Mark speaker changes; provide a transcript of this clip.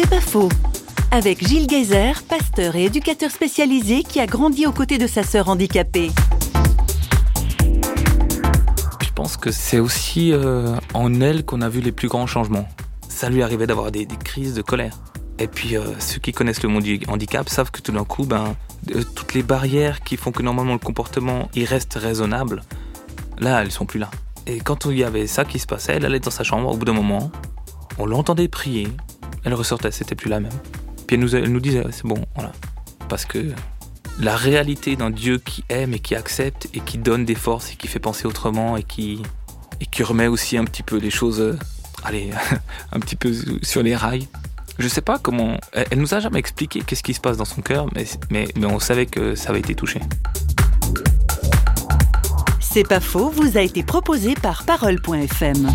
Speaker 1: C'est pas faux. Avec Gilles Geyser, pasteur et éducateur spécialisé qui a grandi aux côtés de sa sœur handicapée.
Speaker 2: Je pense que c'est aussi euh, en elle qu'on a vu les plus grands changements. Ça lui arrivait d'avoir des, crises de colère. Et puis euh, ceux qui connaissent le monde du handicap savent que tout d'un coup, ben, toutes les barrières qui font que normalement le comportement il reste raisonnable, là elles sont plus là. Et quand il y avait ça qui se passait, elle allait dans sa chambre au bout d'un moment, on l'entendait prier, elle ressortait, c'était plus la même. Puis elle nous, elle nous disait, c'est bon, voilà. Parce que la réalité d'un Dieu qui aime et qui accepte et qui donne des forces et qui fait penser autrement et qui, et qui remet aussi un petit peu les choses, euh, allez, un petit peu sur les rails. Je sais pas comment. Elle, nous a jamais expliqué qu'est-ce qui se passe dans son cœur, mais, mais, mais on savait que ça avait été touché.
Speaker 1: C'est pas faux vous a été proposé par Parole.fm.